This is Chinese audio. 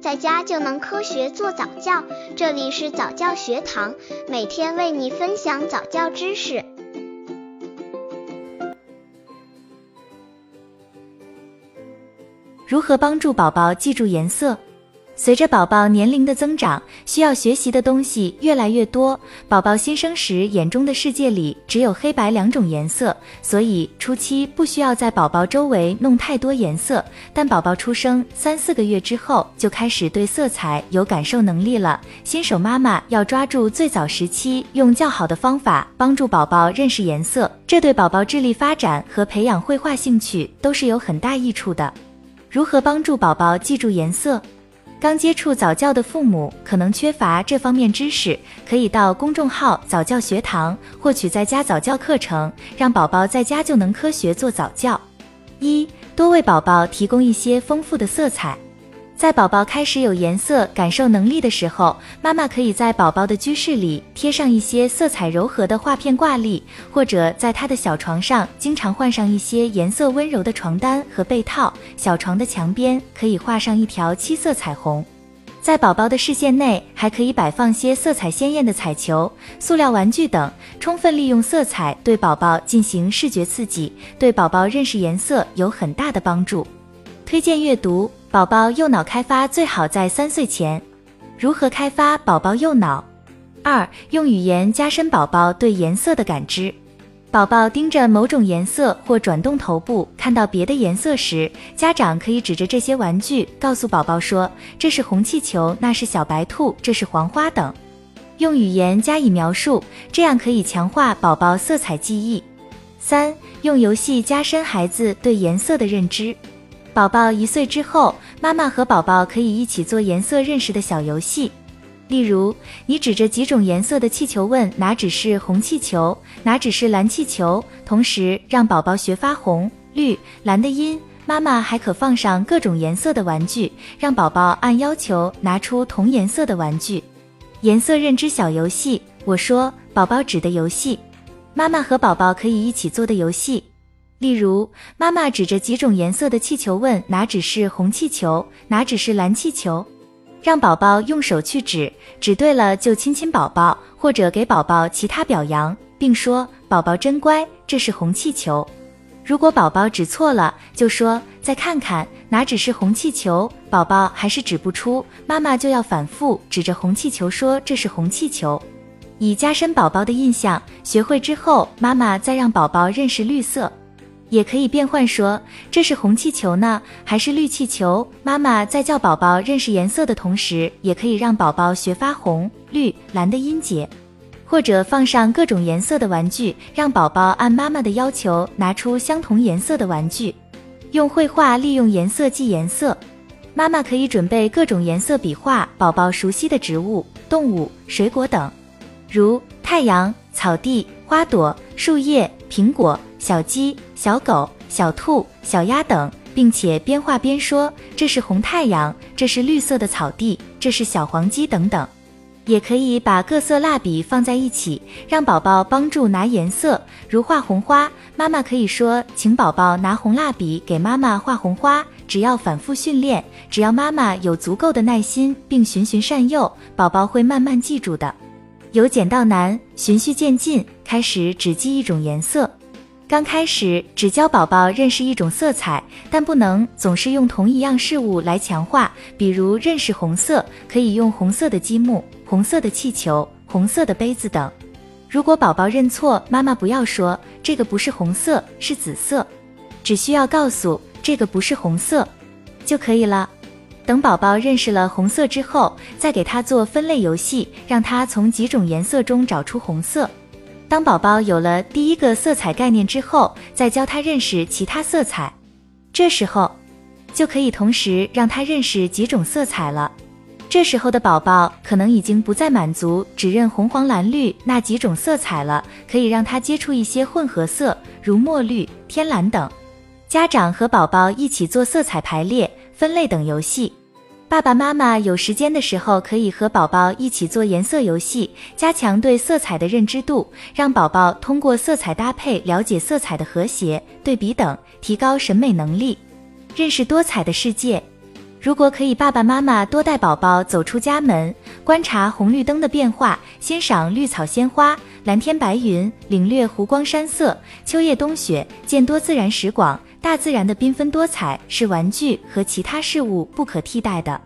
在家就能科学做早教。这里是早教学堂，每天为你分享早教知识。如何帮助宝宝记住颜色？随着宝宝年龄的增长，需要学习的东西越来越多。宝宝新生时眼中的世界里只有黑白两种颜色，所以初期不需要在宝宝周围弄太多颜色。但宝宝出生三四个月之后，就开始对色彩有感受能力了。新手妈妈要抓住最早时期，用较好的方法帮助宝宝认识颜色，这对宝宝智力发展和培养绘画兴趣都是有很大益处的。如何帮助宝宝记住颜色？刚接触早教的父母可能缺乏这方面知识，可以到公众号早教学堂获取在家早教课程，让宝宝在家就能科学做早教。一多为宝宝提供一些丰富的色彩，在宝宝开始有颜色感受能力的时候，妈妈可以在宝宝的居室里贴上一些色彩柔和的画片挂历，或者在他的小床上经常换上一些颜色温柔的床单和被套。小床的墙边可以画上一条七色彩虹。在宝宝的视线内，还可以摆放些色彩鲜艳的彩球、塑料玩具等，充分利用色彩对宝宝进行视觉刺激，对宝宝认识颜色有很大的帮助。推荐阅读，宝宝右脑开发最好在三岁前。如何开发宝宝右脑？二、用语言加深宝宝对颜色的感知。宝宝盯着某种颜色或转动头部，看到别的颜色时，家长可以指着这些玩具告诉宝宝说：“这是红气球，那是小白兔，这是黄花等。”用语言加以描述，这样可以强化宝宝色彩记忆。三、用游戏加深孩子对颜色的认知。宝宝一岁之后，妈妈和宝宝可以一起做颜色认识的小游戏。例如，你指着几种颜色的气球问哪只是红气球，哪只是蓝气球，同时让宝宝学发红、绿、蓝的音。妈妈还可放上各种颜色的玩具，让宝宝按要求拿出同颜色的玩具。颜色认知小游戏，我说宝宝指的游戏，妈妈和宝宝可以一起做的游戏。例如，妈妈指着几种颜色的气球问哪只是红气球，哪只是蓝气球。让宝宝用手去指，指对了就亲亲宝宝，或者给宝宝其他表扬，并说宝宝真乖，这是红气球。如果宝宝指错了，就说再看看哪只是红气球。宝宝还是指不出，妈妈就要反复指着红气球说这是红气球，以加深宝宝的印象。学会之后，妈妈再让宝宝认识绿色。也可以变换说这是红气球呢，还是绿气球？妈妈在教宝宝认识颜色的同时，也可以让宝宝学发红、绿、蓝的音节，或者放上各种颜色的玩具，让宝宝按妈妈的要求拿出相同颜色的玩具。用绘画利用颜色记颜色，妈妈可以准备各种颜色笔画宝宝熟悉的植物、动物、水果等，如太阳、草地、花朵、树叶、苹果。小鸡、小狗、小兔、小鸭等，并且边画边说：“这是红太阳，这是绿色的草地，这是小黄鸡等等。”也可以把各色蜡笔放在一起，让宝宝帮助拿颜色。如画红花，妈妈可以说：“请宝宝拿红蜡笔给妈妈画红花。”只要反复训练，只要妈妈有足够的耐心，并循循善诱，宝宝会慢慢记住的。由简到难，循序渐进，开始只记一种颜色。刚开始只教宝宝认识一种色彩，但不能总是用同一样事物来强化。比如认识红色，可以用红色的积木、红色的气球、红色的杯子等。如果宝宝认错，妈妈不要说这个不是红色，是紫色，只需要告诉这个不是红色就可以了。等宝宝认识了红色之后，再给他做分类游戏，让他从几种颜色中找出红色。当宝宝有了第一个色彩概念之后，再教他认识其他色彩，这时候就可以同时让他认识几种色彩了。这时候的宝宝可能已经不再满足只认红、黄、蓝、绿那几种色彩了，可以让他接触一些混合色，如墨绿、天蓝等。家长和宝宝一起做色彩排列、分类等游戏。爸爸妈妈有时间的时候可以和宝宝一起做颜色游戏加强对色彩的认知度让宝宝通过色彩搭配了解色彩的和谐对比等提高审美能力。认识多彩的世界如果可以爸爸妈妈多带宝宝走出家门观察红绿灯的变化欣赏绿草鲜花蓝天白云领略湖光山色秋叶冬雪见多自然时光大自然的缤纷多彩是玩具和其他事物不可替代的。